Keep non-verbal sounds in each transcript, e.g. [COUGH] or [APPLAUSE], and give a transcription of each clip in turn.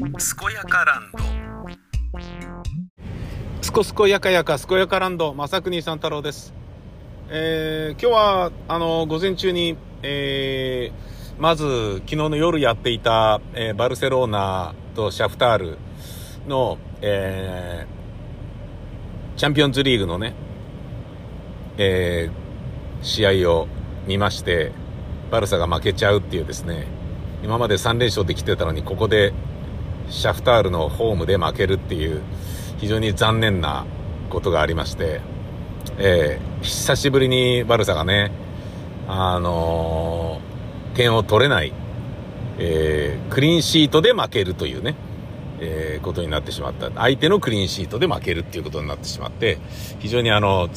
健やかランド。すこすこやかやか健やかランド正国さん太郎です。えー、今日はあの午前中に、えー、まず昨日の夜やっていた、えー、バルセロナとシャフタールの、えー、チャンピオンズリーグのね、えー、試合を見ましてバルサが負けちゃうっていうですね今まで3連勝できてたのにここでシャフタールのホームで負けるっていう非常に残念なことがありまして、えー、久しぶりにバルサがね、あのー、点を取れない、えー、クリーンシートで負けるというね、えー、ことになってしまった。相手のクリーンシートで負けるっていうことになってしまって、非常にあの、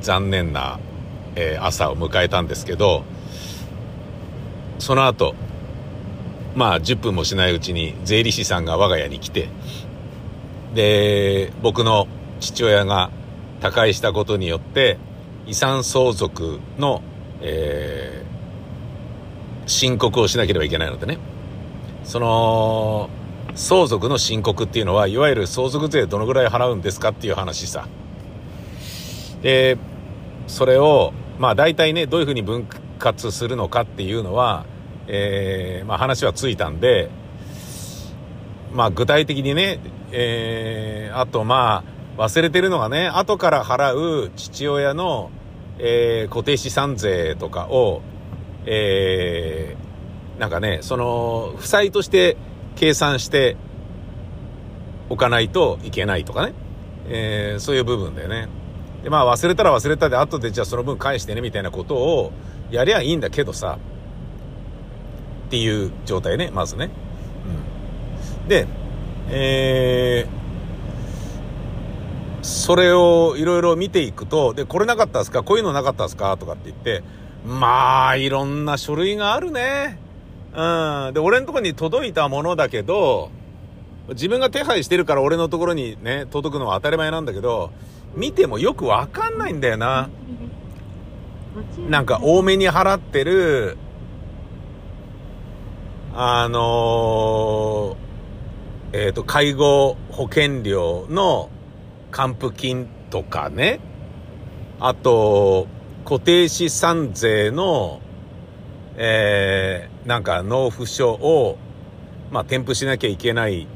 残念な、えー、朝を迎えたんですけど、その後、まあ10分もしないうちに税理士さんが我が家に来て、で、僕の父親が他界したことによって遺産相続の、えー、申告をしなければいけないのでね。その、相続の申告っていうのは、いわゆる相続税どのぐらい払うんですかっていう話さ。で、それを、まあ大体ね、どういうふうに分割するのかっていうのは、えー、まあ話はついたんで、まあ具体的にね、えー、あとまあ忘れてるのがね、後から払う父親の、えー、固定資産税とかを、えー、なんかね、その、負債として計算しておかないといけないとかね、えー、そういう部分だよね。で、まあ忘れたら忘れたで後でじゃあその分返してねみたいなことをやりゃいいんだけどさ、っていう状態ね、まずね。うん。で、えー、それをいろいろ見ていくと、で、これなかったですか？こういうのなかったですか？とかって言って、まあ、いろんな書類があるね。うん。で、俺のとこに届いたものだけど、自分が手配してるから俺のところにね、届くのは当たり前なんだけど、見てもよくわかんないんだよな。なんか多めに払ってる、あのー、えっ、ー、と、介護保険料の還付金とかね、あと、固定資産税の、えー、なんか納付書を、まあ、添付しなきゃいけない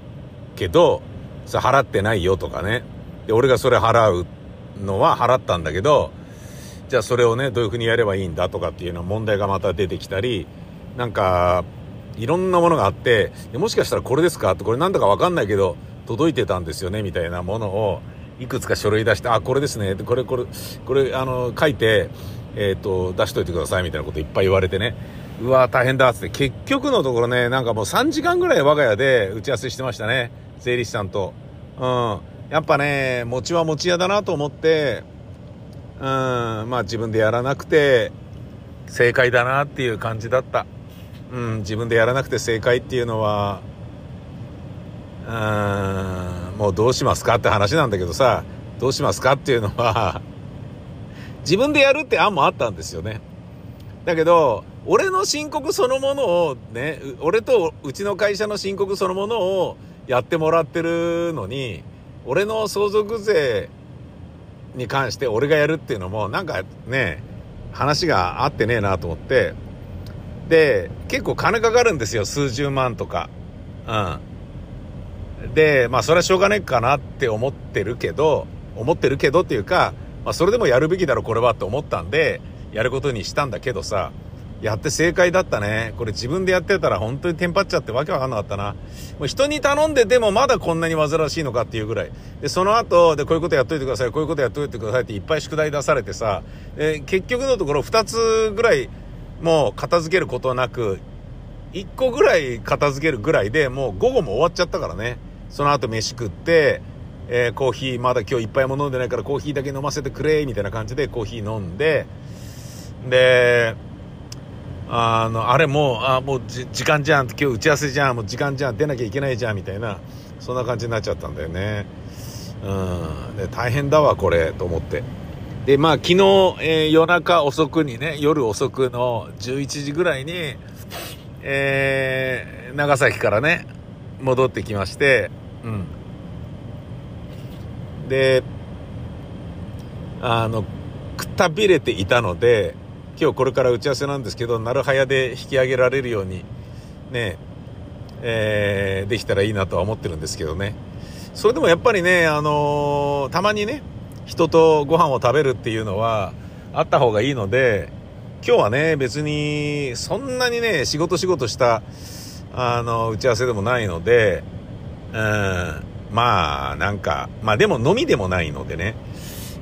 けど、それ払ってないよとかね。で、俺がそれ払うのは払ったんだけど、じゃあそれをね、どういうふうにやればいいんだとかっていうの問題がまた出てきたり、なんか、いろんなものがあって、もしかしたらこれですか？って、これなんだかわかんないけど、届いてたんですよね、みたいなものを、いくつか書類出して、あ、これですね、これ、これ、これ、あの、書いて、えっ、ー、と、出しといてください、みたいなこといっぱい言われてね。うわ大変だ、っつって。結局のところね、なんかもう3時間ぐらい我が家で打ち合わせしてましたね。税理士さんと。うん。やっぱね、餅は餅屋だなと思って、うん、まあ自分でやらなくて、正解だなっていう感じだった。うん、自分でやらなくて正解っていうのは、うん、もうどうしますかって話なんだけどさ、どうしますかっていうのは [LAUGHS] 自分でやるって案もあったんですよね。だけど、俺の申告そのものをね、俺とうちの会社の申告そのものをやってもらってるのに、俺の相続税に関して俺がやるっていうのもなんかね、話が合ってねえなと思って、で、結構金かかるんですよ、数十万とか。うん。で、まあそれはしょうがないかなって思ってるけど、思ってるけどっていうか、まあそれでもやるべきだろこれはって思ったんで、やることにしたんだけどさ、やって正解だったね。これ自分でやってたら本当にテンパっちゃってわけわかんなかったな。もう人に頼んででもまだこんなに煩わしいのかっていうぐらい。で、その後、で、こういうことやっといてください、こういうことやっといてくださいっていっぱい宿題出されてさ、え結局のところ2つぐらいもう片付けることなく、1個ぐらい片付けるぐらいでもう午後も終わっちゃったからね。その後飯食って、えー、コーヒーまだ今日いっぱいも飲んでないからコーヒーだけ飲ませてくれ、みたいな感じでコーヒー飲んで、で、あの、あれもう、あ、もう時間じゃん、今日打ち合わせじゃん、もう時間じゃん、出なきゃいけないじゃん、みたいな、そんな感じになっちゃったんだよね。うん。で、大変だわ、これ、と思って。で、まあ、昨日、えー、夜中遅くにね、夜遅くの11時ぐらいに、えー、長崎からね、戻ってきまして、うん。で、あの、くたびれていたので、今日これから打ち合わせなんですけど、なるはやで引き上げられるように、ね、えー、できたらいいなとは思ってるんですけどね。それでもやっぱりね、あのー、たまにね、人とご飯を食べるっていうのはあった方がいいので、今日はね、別に、そんなにね、仕事仕事した、あの、打ち合わせでもないので、うん、まあ、なんか、まあでも飲みでもないのでね、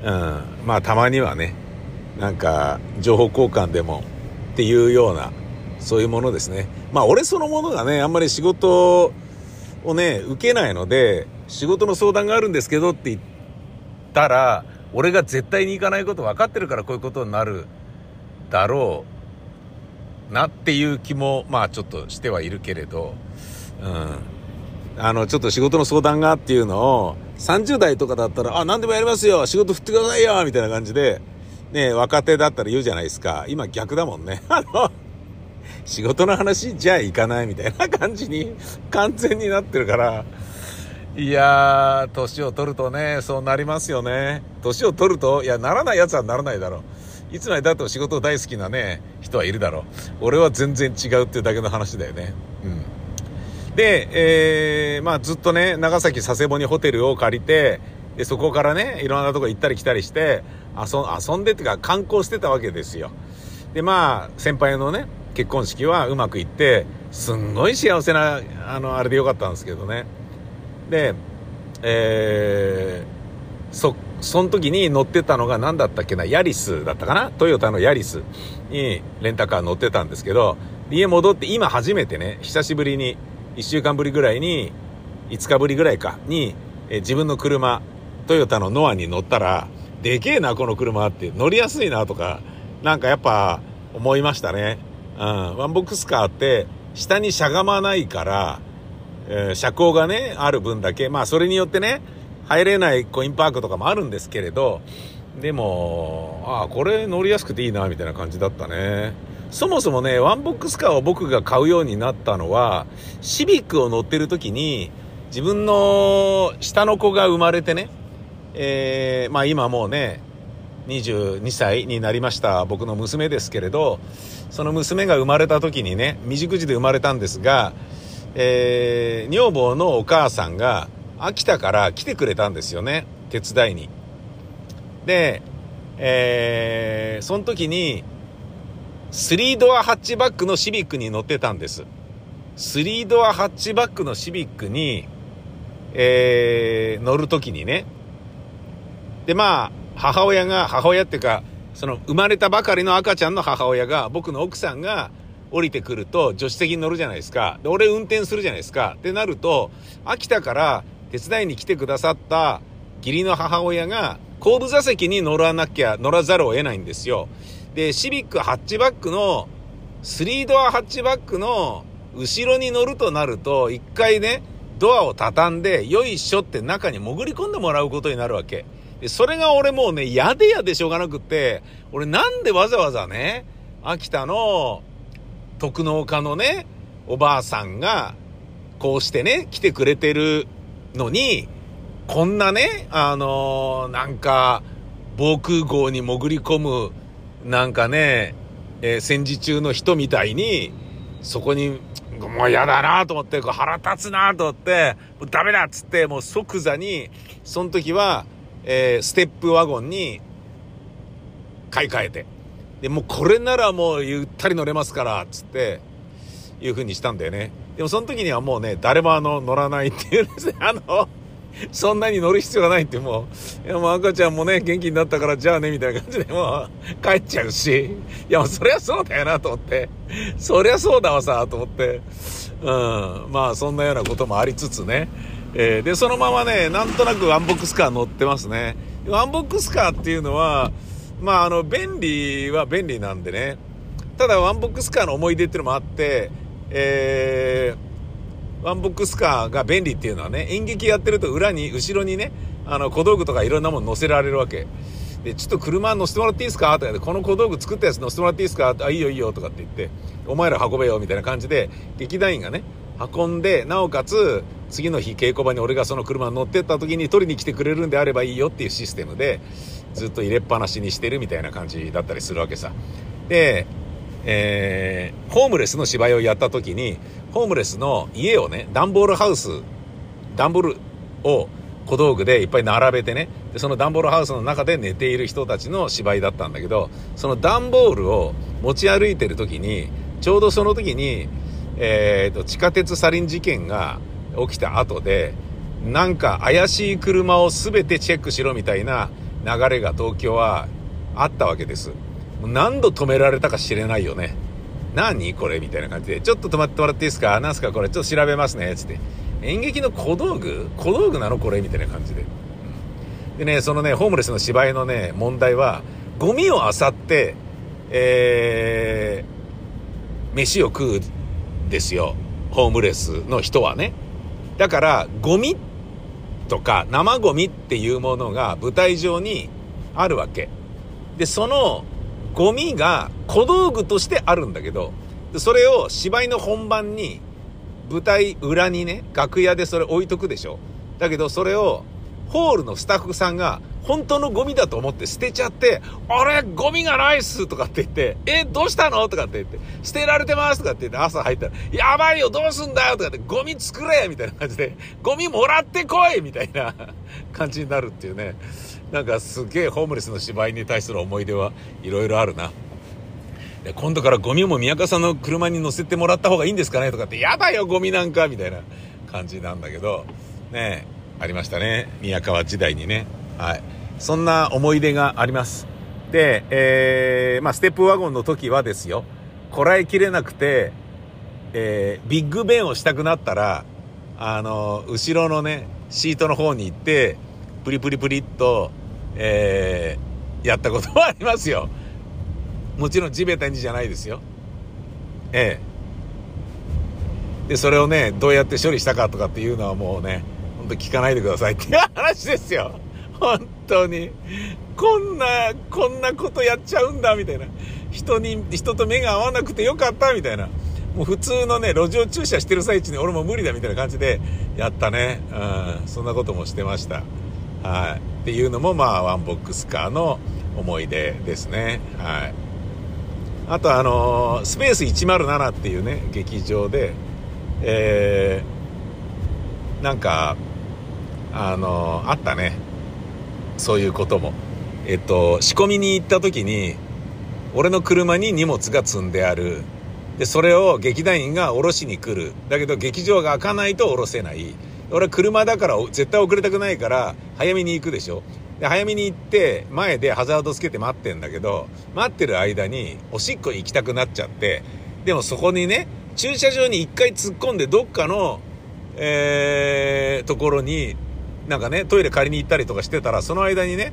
うん、まあたまにはね、なんか、情報交換でもっていうような、そういうものですね。まあ俺そのものがね、あんまり仕事をね、受けないので、仕事の相談があるんですけどって言ったら、俺が絶対に行かないこと分かってるからこういうことになるだろうなっていう気も、まあちょっとしてはいるけれど、うん。あの、ちょっと仕事の相談がっていうのを、30代とかだったら、あ、何でもやりますよ仕事振ってくださいよみたいな感じで、ね、若手だったら言うじゃないですか。今逆だもんね。[LAUGHS] あの、仕事の話じゃあ行かないみたいな感じに完全になってるから、いやー、年を取るとね、そうなりますよね。年を取ると、いや、ならない奴はならないだろう。いつまでだと仕事大好きなね、人はいるだろう。俺は全然違うっていうだけの話だよね。うん。で、えー、まあずっとね、長崎佐世保にホテルを借りて、で、そこからね、いろんなとこ行ったり来たりして、遊んでっていうか観光してたわけですよ。で、まあ、先輩のね、結婚式はうまくいって、すんごい幸せな、あの、あれでよかったんですけどね。で、えー、そ、その時に乗ってたのが何だったっけな、ヤリスだったかな？トヨタのヤリスにレンタカー乗ってたんですけど、家戻って今初めてね、久しぶりに1週間ぶりぐらいに、5日ぶりぐらいか、に、え自分の車、トヨタのノアに乗ったら、でけえな、この車って、乗りやすいなとか、なんかやっぱ思いましたね。うん。ワンボックスカーって、下にしゃがまないから、えー、車高がね、ある分だけ、まあそれによってね、入れないコインパークとかもあるんですけれど、でも、ああ、これ乗りやすくていいな、みたいな感じだったね。そもそもね、ワンボックスカーを僕が買うようになったのは、シビックを乗ってる時に、自分の下の子が生まれてね、えー、まあ今もうね、22歳になりました僕の娘ですけれど、その娘が生まれた時にね、未熟児で生まれたんですが、えー、女房のお母さんが秋田から来てくれたんですよね、手伝いに。で、えー、その時に、3ドアハッチバックのシビックに乗ってたんです。3ドアハッチバックのシビックに、えー、乗るときにね。で、まあ、母親が、母親っていうか、その生まれたばかりの赤ちゃんの母親が、僕の奥さんが降りてくると助手席に乗るじゃないですか。で、俺運転するじゃないですか。ってなると、秋田から手伝いに来てくださった義理の母親が後部座席に乗らなきゃ、乗らざるを得ないんですよ。で、シビックハッチバックの、3ドアハッチバックの後ろに乗るとなると、一回ね、ドアを畳んで、よいしょって中に潜り込んでもらうことになるわけ。で、それが俺もうね、嫌で嫌でしょうがなくって、俺なんでわざわざね、秋田の特農家のね、おばあさんが、こうしてね、来てくれてるのに、こんなね、あのー、なんか、防空壕に潜り込むなんかね、えー、戦時中の人みたいに、そこに、もう嫌だなと思って、腹立つなと思って、もうダメだっつって、もう即座に、その時は、えー、ステップワゴンに買い替えて。で、もうこれならもうゆったり乗れますから、つって、いう風にしたんだよね。でもその時にはもうね、誰もあの、乗らないっていうですね、[LAUGHS] あの、そんなに乗る必要がないってもう、いやもう赤ちゃんもね、元気になったからじゃあね、みたいな感じでもう帰っちゃうし、いやもうそりゃそうだよなと思って、そりゃそうだわさ、と思って、うん、まあそんなようなこともありつつね、えー、で、そのままね、なんとなくワンボックスカー乗ってますね。ワンボックスカーっていうのは、まああの、便利は便利なんでね、ただワンボックスカーの思い出っていうのもあって、えー、ワンボックスカーが便利っていうのはね、演劇やってると裏に、後ろにね、あの、小道具とかいろんなもの乗せられるわけ。で、ちょっと車乗せてもらっていいですか？とかで、この小道具作ったやつ乗せてもらっていいですか？あ、いいよいいよとかって言って、お前ら運べよみたいな感じで、劇団員がね、運んで、なおかつ、次の日稽古場に俺がその車に乗ってった時に取りに来てくれるんであればいいよっていうシステムで、ずっと入れっぱなしにしてるみたいな感じだったりするわけさ。で、えー、ホームレスの芝居をやった時に、ホームレスの家をね、段ボールハウス、段ボールを小道具でいっぱい並べてね、でその段ボールハウスの中で寝ている人たちの芝居だったんだけど、その段ボールを持ち歩いてる時に、ちょうどその時に、えーと、地下鉄サリン事件が起きた後で、なんか怪しい車を全てチェックしろみたいな流れが東京はあったわけです。何度止められたか知れないよね。何これみたいな感じで、ちょっと止まってもらっていいですか？何すかこれちょっと調べますね。つって。演劇の小道具？小道具なのこれみたいな感じで。でね、そのね、ホームレスの芝居のね、問題は、ゴミを漁って、えー、飯を食うですよ。ホームレスの人はね。だから、ゴミとか生ゴミっていうものが舞台上にあるわけ。で、そのゴミが小道具としてあるんだけど、それを芝居の本番に舞台裏にね、楽屋でそれ置いとくでしょ。だけどそれをホールのスタッフさんが本当のゴミだと思って捨てちゃって、あれゴミがないっすとかって言って、え、どうしたのとかって言って、捨てられてますとかって言って朝入ったら、やばいよどうすんだよとかって、ゴミ作れみたいな感じで、ゴミもらってこいみたいな感じになるっていうね。なんかすげえホームレスの芝居に対する思い出はいろいろあるな。今度からゴミも宮川さんの車に乗せてもらった方がいいんですかねとかって、やだよゴミなんかみたいな感じなんだけど、ねえありましたね。宮川時代にね。はい。そんな思い出があります。で、えー、まあ、ステップワゴンの時はですよ、こらえきれなくて、えー、ビッグベンをしたくなったら、あの、後ろのね、シートの方に行って、プリプリプリっと、えー、やったことはありますよ。もちろん地べたにじゃないですよ。ええ。で、それをね、どうやって処理したかとかっていうのはもうね、と聞かないでくださいっていう話ですよ。本当に。こんな、こんなことやっちゃうんだ、みたいな。人に、人と目が合わなくてよかった、みたいな。もう普通のね、路上駐車してる最中に俺も無理だみたいな感じでやったね。うん、そんなこともしてました。はい。っていうのもまあ、ワンボックスカーの思い出ですね。はい。あとあのー、スペース107っていうね、劇場で、えー、なんか、あの、あったね。そういうことも。えっと、仕込みに行った時に、俺の車に荷物が積んである。で、それを劇団員が降ろしに来る。だけど劇場が開かないと降ろせない。俺は車だから絶対遅れたくないから早めに行くでしょ。で、早めに行って前でハザードつけて待ってんだけど、待ってる間におしっこ行きたくなっちゃって、でもそこにね、駐車場に一回突っ込んでどっかの、えー、ところになんかね、トイレ借りに行ったりとかしてたら、その間にね、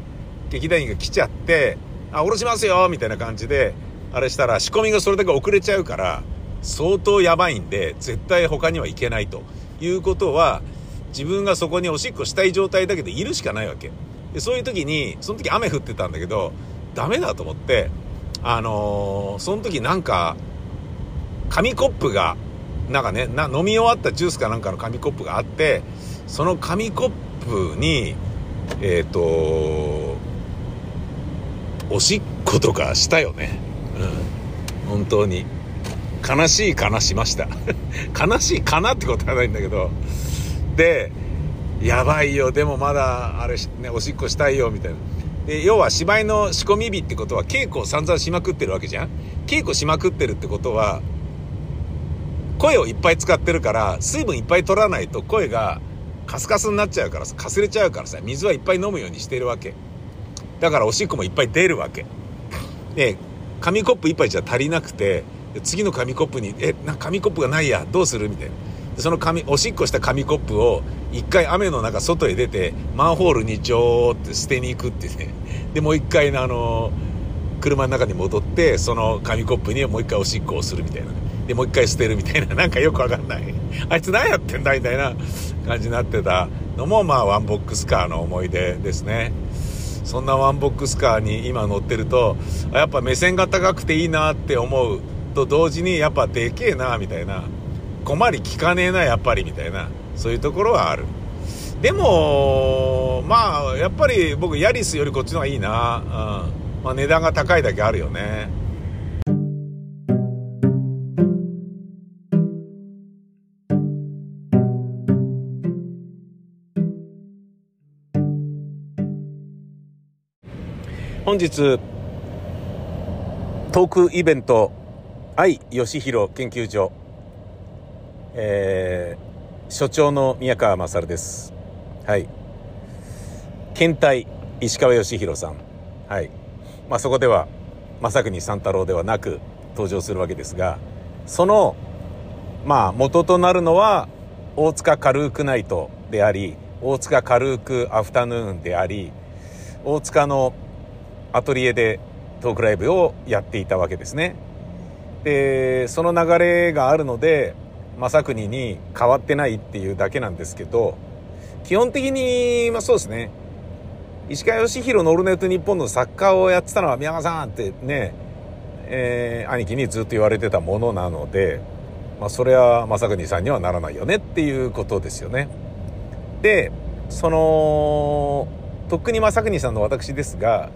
劇団員が来ちゃって、あ、下ろしますよみたいな感じで、あれしたら仕込みがそれだけ遅れちゃうから、相当やばいんで、絶対他には行けないということは、自分がそこにおしっこしたい状態だけでいるしかないわけ。で、そういう時に、その時雨降ってたんだけど、ダメだと思って、あのー、その時なんか、紙コップが、なんかね、な飲み終わったジュースかなんかの紙コップがあって、その紙コッププに、えっ、ー、と、おしっことかしたよね。うん。本当に。悲しいかなしました。[LAUGHS] 悲しいかなってことはないんだけど。で、やばいよ、でもまだ、あれ、ね、おしっこしたいよ、みたいな。で、要は芝居の仕込み日ってことは稽古を散々しまくってるわけじゃん稽古しまくってるってことは、声をいっぱい使ってるから、水分いっぱい取らないと声がカスカスになっちゃうからさ、かすれちゃうからさ、水はいっぱい飲むようにしてるわけ。だからおしっこもいっぱい出るわけ。で、紙コップ1杯じゃ足りなくて、次の紙コップに、え、な紙コップがないや、どうするみたいな。その紙、おしっこした紙コップを、一回雨の中外へ出て、マンホールにジョーって捨てに行くってね。で、もう一回あの、車の中に戻って、その紙コップにもう一回おしっこをするみたいな。で、もう一回捨てるみたいな。[LAUGHS] なんかよくわかんない。あいつ何やってんだみたいな感じになってたのも、まあ、ワンボックスカーの思い出ですね。そんなワンボックスカーに今乗ってると、やっぱ目線が高くていいなって思うと同時に、やっぱでけえな、みたいな。小回り効かねえな、やっぱり、みたいな、そういうところはある。でも、まあ、やっぱり僕、ヤリスよりこっちの方がいいな。うん。まあ、値段が高いだけあるよね。本日、トークイベント、愛義弘研究所、えー、所長の宮川勝です。はい。検体、石川義弘さん。はい。まあ、そこでは、正国三太郎ではなく登場するわけですが、その、まあ、元となるのは、大塚カルークナイトであり、大塚カルークアフタヌーンであり、大塚のアトリエでトークライブをやっていたわけですね。で、その流れがあるので、正国に変わってないっていうだけなんですけど、基本的に、まあそうですね、石川義弘のオルナイトニッポンの作家をやってたのは宮川さんってね、えー、兄貴にずっと言われてたものなので、まあそれは正国さんにはならないよねっていうことですよね。で、その、とっくに正国さんの私ですが、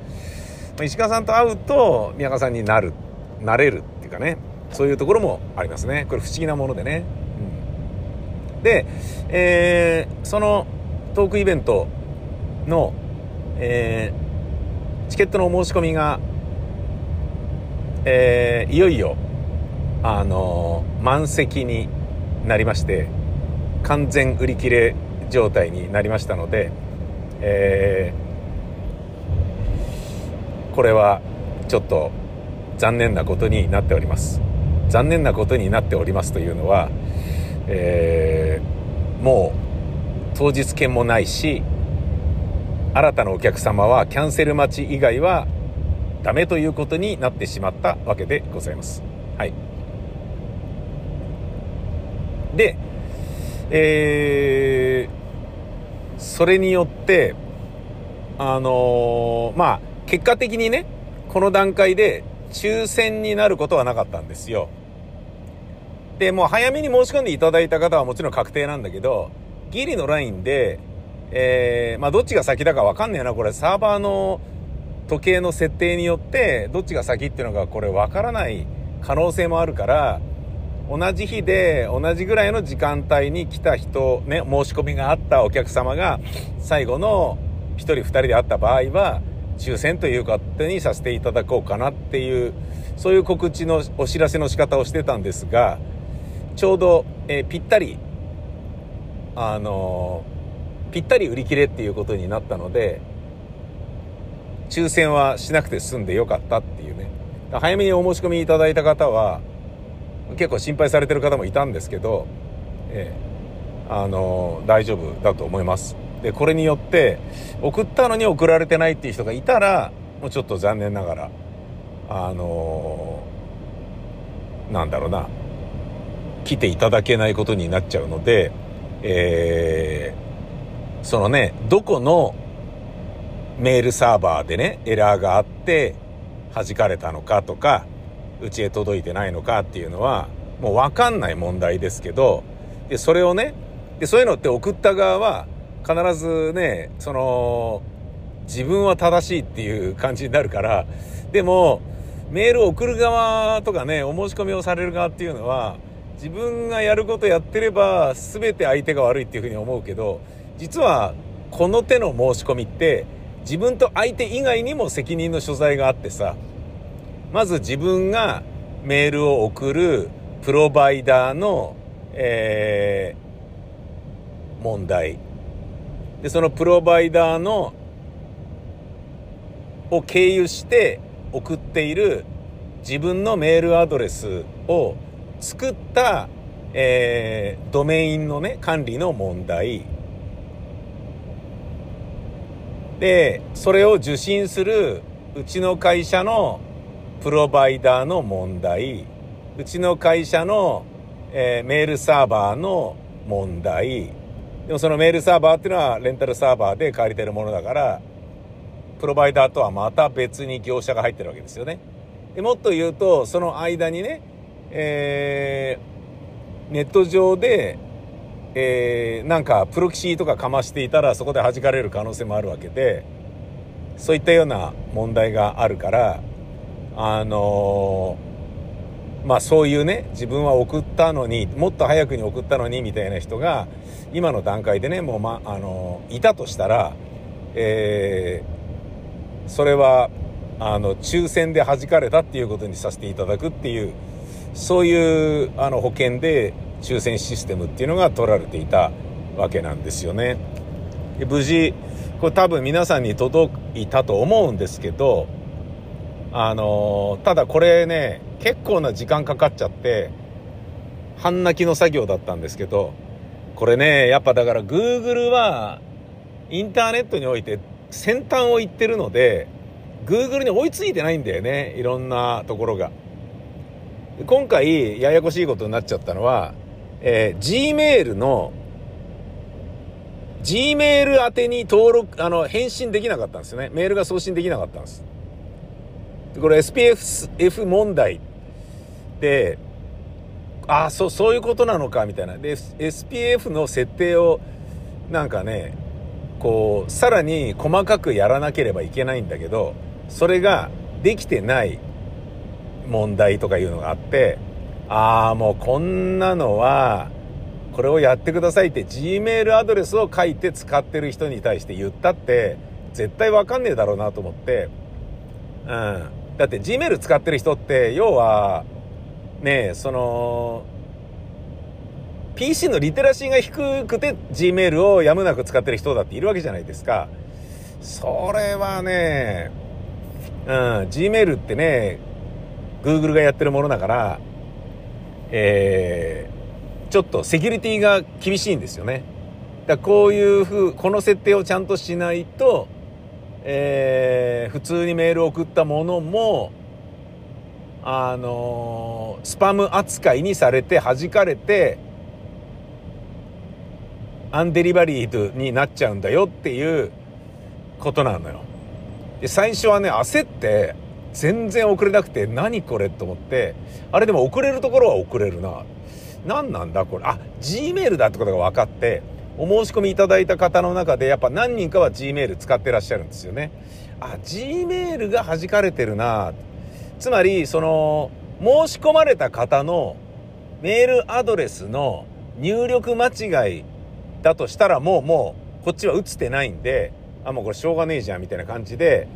石川さんと会うと宮川さんになるなれるっていうかね。そういうところもありますね。これ不思議なものでね、うん、で、えー、そのトークイベントの、えー、チケットの申し込みが、えー、いよいよあの満席になりまして完全売り切れ状態になりましたので、えーこれはちょっと残念なことになっております。残念なことになっておりますというのは、えー、もう当日券もないし新たなお客様はキャンセル待ち以外はダメということになってしまったわけでございます。はい。でえー、それによってあのー、まあ結果的にね、この段階で抽選になることはなかったんですよ。で、もう早めに申し込んでいただいた方はもちろん確定なんだけど、ギリのラインで、えー、まあどっちが先だかわかんねえな、これサーバーの時計の設定によって、どっちが先っていうのがこれわからない可能性もあるから、同じ日で同じぐらいの時間帯に来た人、ね、申し込みがあったお客様が最後の1人2人であった場合は、抽選という勝手にさせていただこうかなっていう、そういう告知のお知らせの仕方をしてたんですが、ちょうど、えー、ぴったり、あのー、ぴったり売り切れっていうことになったので、抽選はしなくて済んでよかったっていうね。早めにお申し込みいただいた方は、結構心配されてる方もいたんですけど、えー、あのー、大丈夫だと思います。で、これによって、送ったのに送られてないっていう人がいたら、もうちょっと残念ながら、あのー、なんだろうな、来ていただけないことになっちゃうので、えー、そのね、どこのメールサーバーでね、エラーがあって、弾かれたのかとか、うちへ届いてないのかっていうのは、もうわかんない問題ですけど、で、それをね、で、そういうのって送った側は、必ずね、その、自分は正しいっていう感じになるから、でも、メールを送る側とかね、お申し込みをされる側っていうのは、自分がやることやってれば、全て相手が悪いっていうふうに思うけど、実は、この手の申し込みって、自分と相手以外にも責任の所在があってさ、まず自分がメールを送るプロバイダーの、えー、問題。で、そのプロバイダーの、を経由して送っている自分のメールアドレスを作った、えー、ドメインのね、管理の問題。で、それを受信するうちの会社のプロバイダーの問題。うちの会社の、えー、メールサーバーの問題。でもそのメールサーバーっていうのはレンタルサーバーで借りてるものだから、プロバイダーとはまた別に業者が入ってるわけですよね。でもっと言うと、その間にね、えー、ネット上で、えー、なんかプロキシーとかかましていたらそこで弾かれる可能性もあるわけでそういったような問題があるからあのー、まあそういうね自分は送ったのにもっと早くに送ったのにみたいな人が今の段階でねもう、まあの、いたとしたら、えー、それはあの抽選で弾かれたっていうことにさせていただくっていうそういうあの保険で抽選システムっていうのが取られていたわけなんですよね。で無事これ多分皆さんに届いたと思うんですけどあのただこれね結構な時間かかっちゃって半泣きの作業だったんですけどこれねやっぱだから Google はインターネットにおいて先端を行ってるので Google に追いついてないんだよねいろんなところが。今回ややこしいことになっちゃったのは、えー、Gmail の Gmail 宛てに登録あの返信できなかったんですよね。メールが送信できなかったんです。これ SPF 問題でああそうそういうことなのかみたいな。で SPF の設定をなんかねこうさらに細かくやらなければいけないんだけどそれができてない問題とかいうのがあってああもうこんなのはこれをやってくださいって Gmail アドレスを書いて使ってる人に対して言ったって絶対わかんねえだろうなと思って。うん。だって Gmail 使ってる人って要はねその PC のリテラシーが低くて Gmail をやむなく使ってる人だっているわけじゃないですかそれはねうん、Gmail ってね、Google がやってるものだから、えー、ちょっとセキュリティが厳しいんですよね。だこういうふう、この設定をちゃんとしないと、えー、普通にメールを送ったものも、あの、スパム扱いにされて弾かれて、アンデリバリードになっちゃうんだよっていうことなのよ。で最初はね焦って全然送れなくて何これと思ってあれでも送れるところは送れるな。何なんだこれ？あ G メールだってことが分かってお申し込みいただいた方の中でやっぱ何人かは G メール使ってらっしゃるんですよね。あ G メールが弾かれてるなつまりその申し込まれた方のメールアドレスの入力間違いだとしたらもうもうこっちは打つてないんであもうこれしょうがねえじゃんみたいな感じで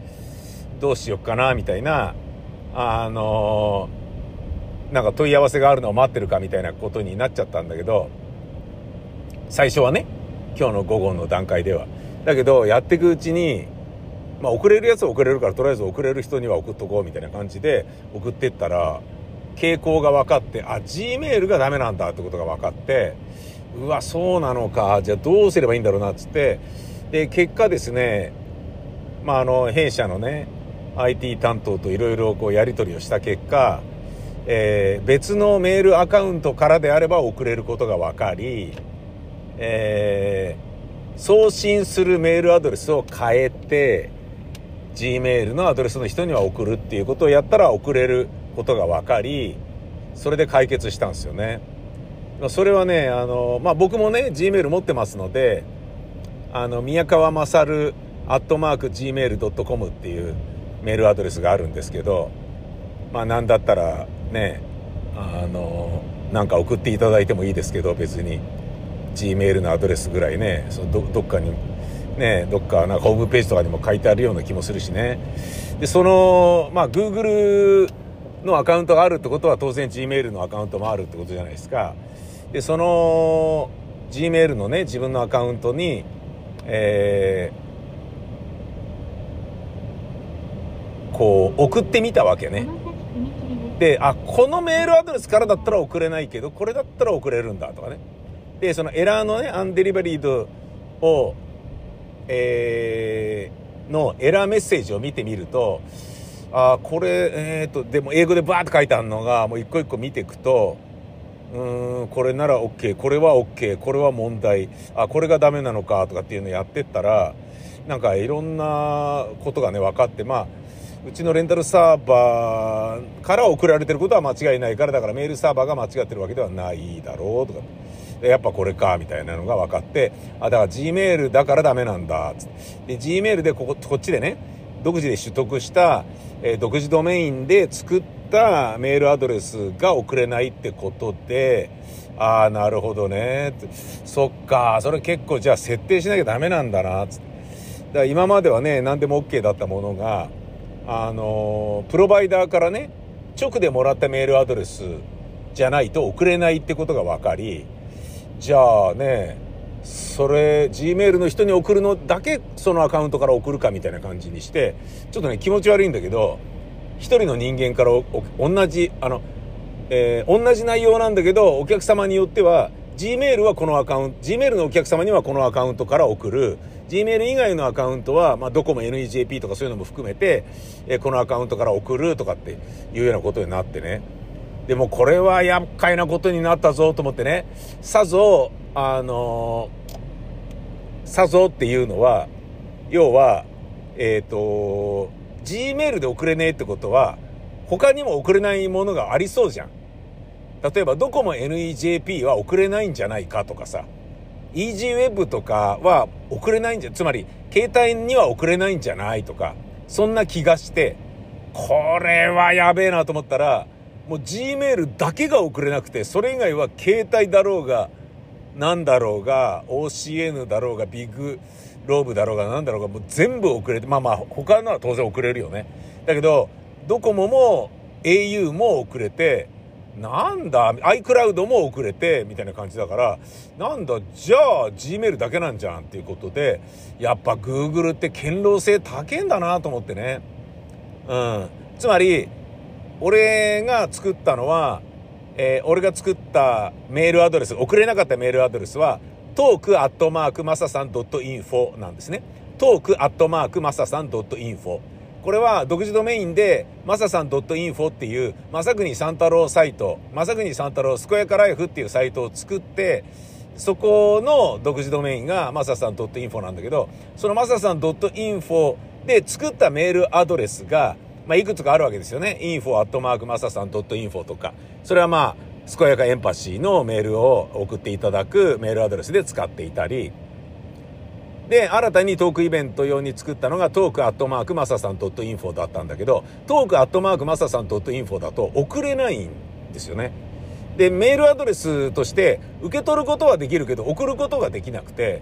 どうしよっかなみたいなあのー、なんか問い合わせがあるのを待ってるかみたいなことになっちゃったんだけど最初はね今日の午後の段階では。だけどやっていくうちにまあ送れるやつは送れるからとりあえず送れる人には送っとこうみたいな感じで送ってったら傾向が分かってあ G メールがダメなんだってことが分かってうわそうなのかじゃあどうすればいいんだろうなっつってで結果ですね、まあ、あの弊社のね IT 担当といろいろこうやり取りをした結果、えー、別のメールアカウントからであれば送れることが分かり、えー、送信するメールアドレスを変えて Gmail のアドレスの人には送るっていうことをやったら送れることが分かりそれで解決したんですよね。それはねあの、まあ、僕もね Gmail 持ってますのであの宮川勝アットマーク Gmail.com っていうメールアドレスがあるんですけどまあ何だったらねあのなんか送っていただいてもいいですけど別に Gmail のアドレスぐらいねそのどどっかにねどっかなんかホームページとかにも書いてあるような気もするしね。でそのまあ Google のアカウントがあるってことは当然 Gmail のアカウントもあるってことじゃないですか。でその Gmail のね自分のアカウントにえー、こう送ってみたわけね。であこのメールアドレスからだったら送れないけどこれだったら送れるんだとかね。でそのエラーのねアンデリバリードをえー、のエラーメッセージを見てみるとあこれえっ、ー、とでも英語でバーって書いてあるのがもう一個一個見ていくとうんこれなら OK これは OK これは問題あこれがダメなのかとかっていうのやってったらなんかいろんなことがね分かってまあうちのレンタルサーバーから送られてることは間違いないからだからメールサーバーが間違ってるわけではないだろうとか。やっぱこれかみたいなのが分かってあだから G メールだからダメなんだつって。で G メールでこここっちでね独自で取得した、えー、独自ドメインで作ったメールアドレスが送れないってことでああなるほどねっそっかそれ結構じゃあ設定しなきゃダメなんだなつって。だから今まではね何でも OK だったものがあのプロバイダーからね直でもらったメールアドレスじゃないと送れないってことが分かりじゃあねそれ G メールの人に送るのだけそのアカウントから送るかみたいな感じにしてちょっとね気持ち悪いんだけど一人の人間から同じあの、えー、同じ内容なんだけどお客様によっては G メールはこのアカウント G メールのお客様にはこのアカウントから送る Gmail 以外のアカウントは、まあ、ドコモ NEJP とかそういうのも含めて、えこのアカウントから送るとかっていうようなことになってね。でもこれは厄介なことになったぞと思ってね、さぞ、あのー、さぞっていうのは、要は、えっ、ー、と、Gmail で送れねえってことは、他にも送れないものがありそうじゃん。例えば、ドコモ NEJP は送れないんじゃないかとかさ。EasyWeb とかは送れないんじゃ、つまり携帯には送れないんじゃないとか、そんな気がして、これはやべえなと思ったら、もう Gmail だけが送れなくて、それ以外は携帯だろうが、なんだろうが、OCN だろうが、ビッグローブだろうが、なんだろうが、もう全部遅れて、まあまあ、他のは当然遅れるよね。だけど、ドコモも au も遅れて、なんだ iCloud も遅れてみたいな感じだからなんだじゃあ Gmail だけなんじゃんっていうことでやっぱ Google って堅牢性高えんだなと思ってねうんつまり俺が作ったのは、えー、俺が作ったメールアドレス送れなかったメールアドレスはトークアットマークマサさん .info なんですね。トークアットマークマサさん .info これは独自ドメインで、まささん .info っていう、まさくに三太郎サイト、まさくに三太郎健やかライフっていうサイトを作って、そこの独自ドメインがまささん .info なんだけど、そのまささん .info で作ったメールアドレスが、まあ、いくつかあるわけですよね。info アットマークまささん .info とか。それはまあ、健やかエンパシーのメールを送っていただくメールアドレスで使っていたり、で、新たにトークイベント用に作ったのがトークアットマークマサさん .info だったんだけど、トークアットマークマサさん .info だと送れないんですよね。で、メールアドレスとして受け取ることはできるけど送ることができなくて、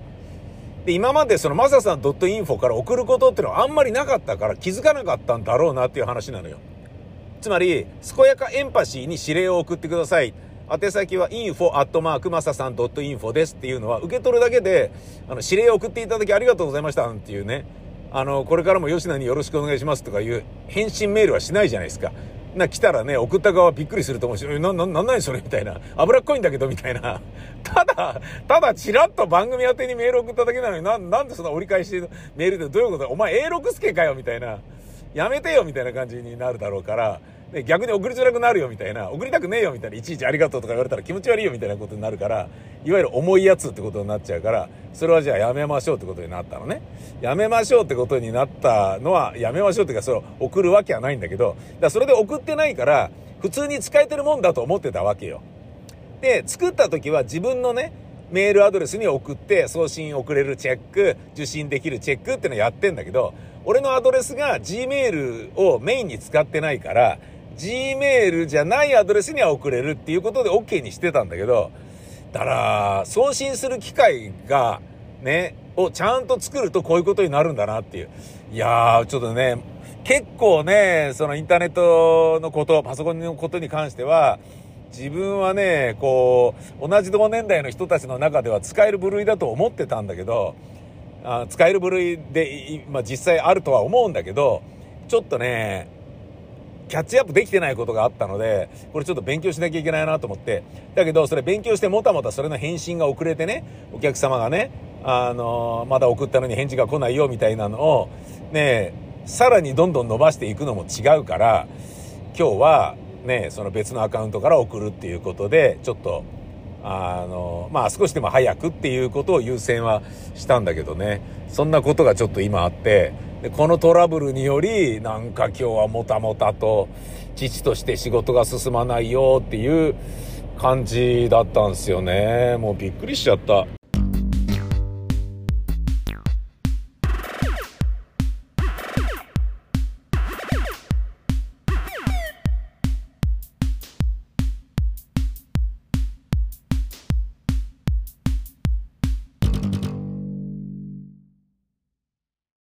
で、今までそのマサさん .info から送ることっていうのはあんまりなかったから気づかなかったんだろうなっていう話なのよ。つまり、健やかエンパシーに指令を送ってください。宛先は info アットマークマサさん .info ですっていうのは受け取るだけで、あの、指令を送っていただきありがとうございましたっていうね、あの、これからも吉野によろしくお願いしますとかいう返信メールはしないじゃないですか。な、来たらね、送った側はびっくりすると思うし、な、な、なんないそれみたいな。脂っこいんだけどみたいな。[LAUGHS] ただ、ただちらっと番組宛てにメール送っただけなのにな、なんでそんな折り返しメールでどういうこと？お前 A6 助かよみたいな。やめてよみたいな感じになるだろうから、ね、逆に送りづらくなるよみたいな、送りたくねえよみたいな、いちいちありがとうとか言われたら気持ち悪いよみたいなことになるから、いわゆる重いやつってことになっちゃうから、それはじゃあやめましょうってことになったのね。やめましょうってことになったのは、やめましょうっていうか、それ送るわけはないんだけど、だそれで送ってないから、普通に使えてるもんだと思ってたわけよ。で、作った時は自分のね、メールアドレスに送って送信送れるチェック、受信できるチェックってのやってんだけど、俺のアドレスが Gmail をメインに使ってないから、Gmail じゃないアドレスには送れるっていうことで OK にしてたんだけど、だから、送信する機会が、ね、をちゃんと作るとこういうことになるんだなっていう。いやー、ちょっとね、結構ね、そのインターネットのこと、パソコンのことに関しては、自分はね、こう、同じ同年代の人たちの中では使える部類だと思ってたんだけど、あ使える部類で、まあ、実際あるとは思うんだけど、ちょっとね、キャッチアップできてないことがあったので、これちょっと勉強しなきゃいけないなと思って、だけどそれ勉強してもたもたそれの返信が遅れてね、お客様がね、あのー、まだ送ったのに返事が来ないよみたいなのを、ね、さらにどんどん伸ばしていくのも違うから、今日はね、その別のアカウントから送るっていうことで、ちょっと、あの、まあ少しでも早くっていうことを優先はしたんだけどね、そんなことがちょっと今あって、で、このトラブルにより、なんか今日はもたもたと、父として仕事が進まないよっていう感じだったんですよね。もうびっくりしちゃった。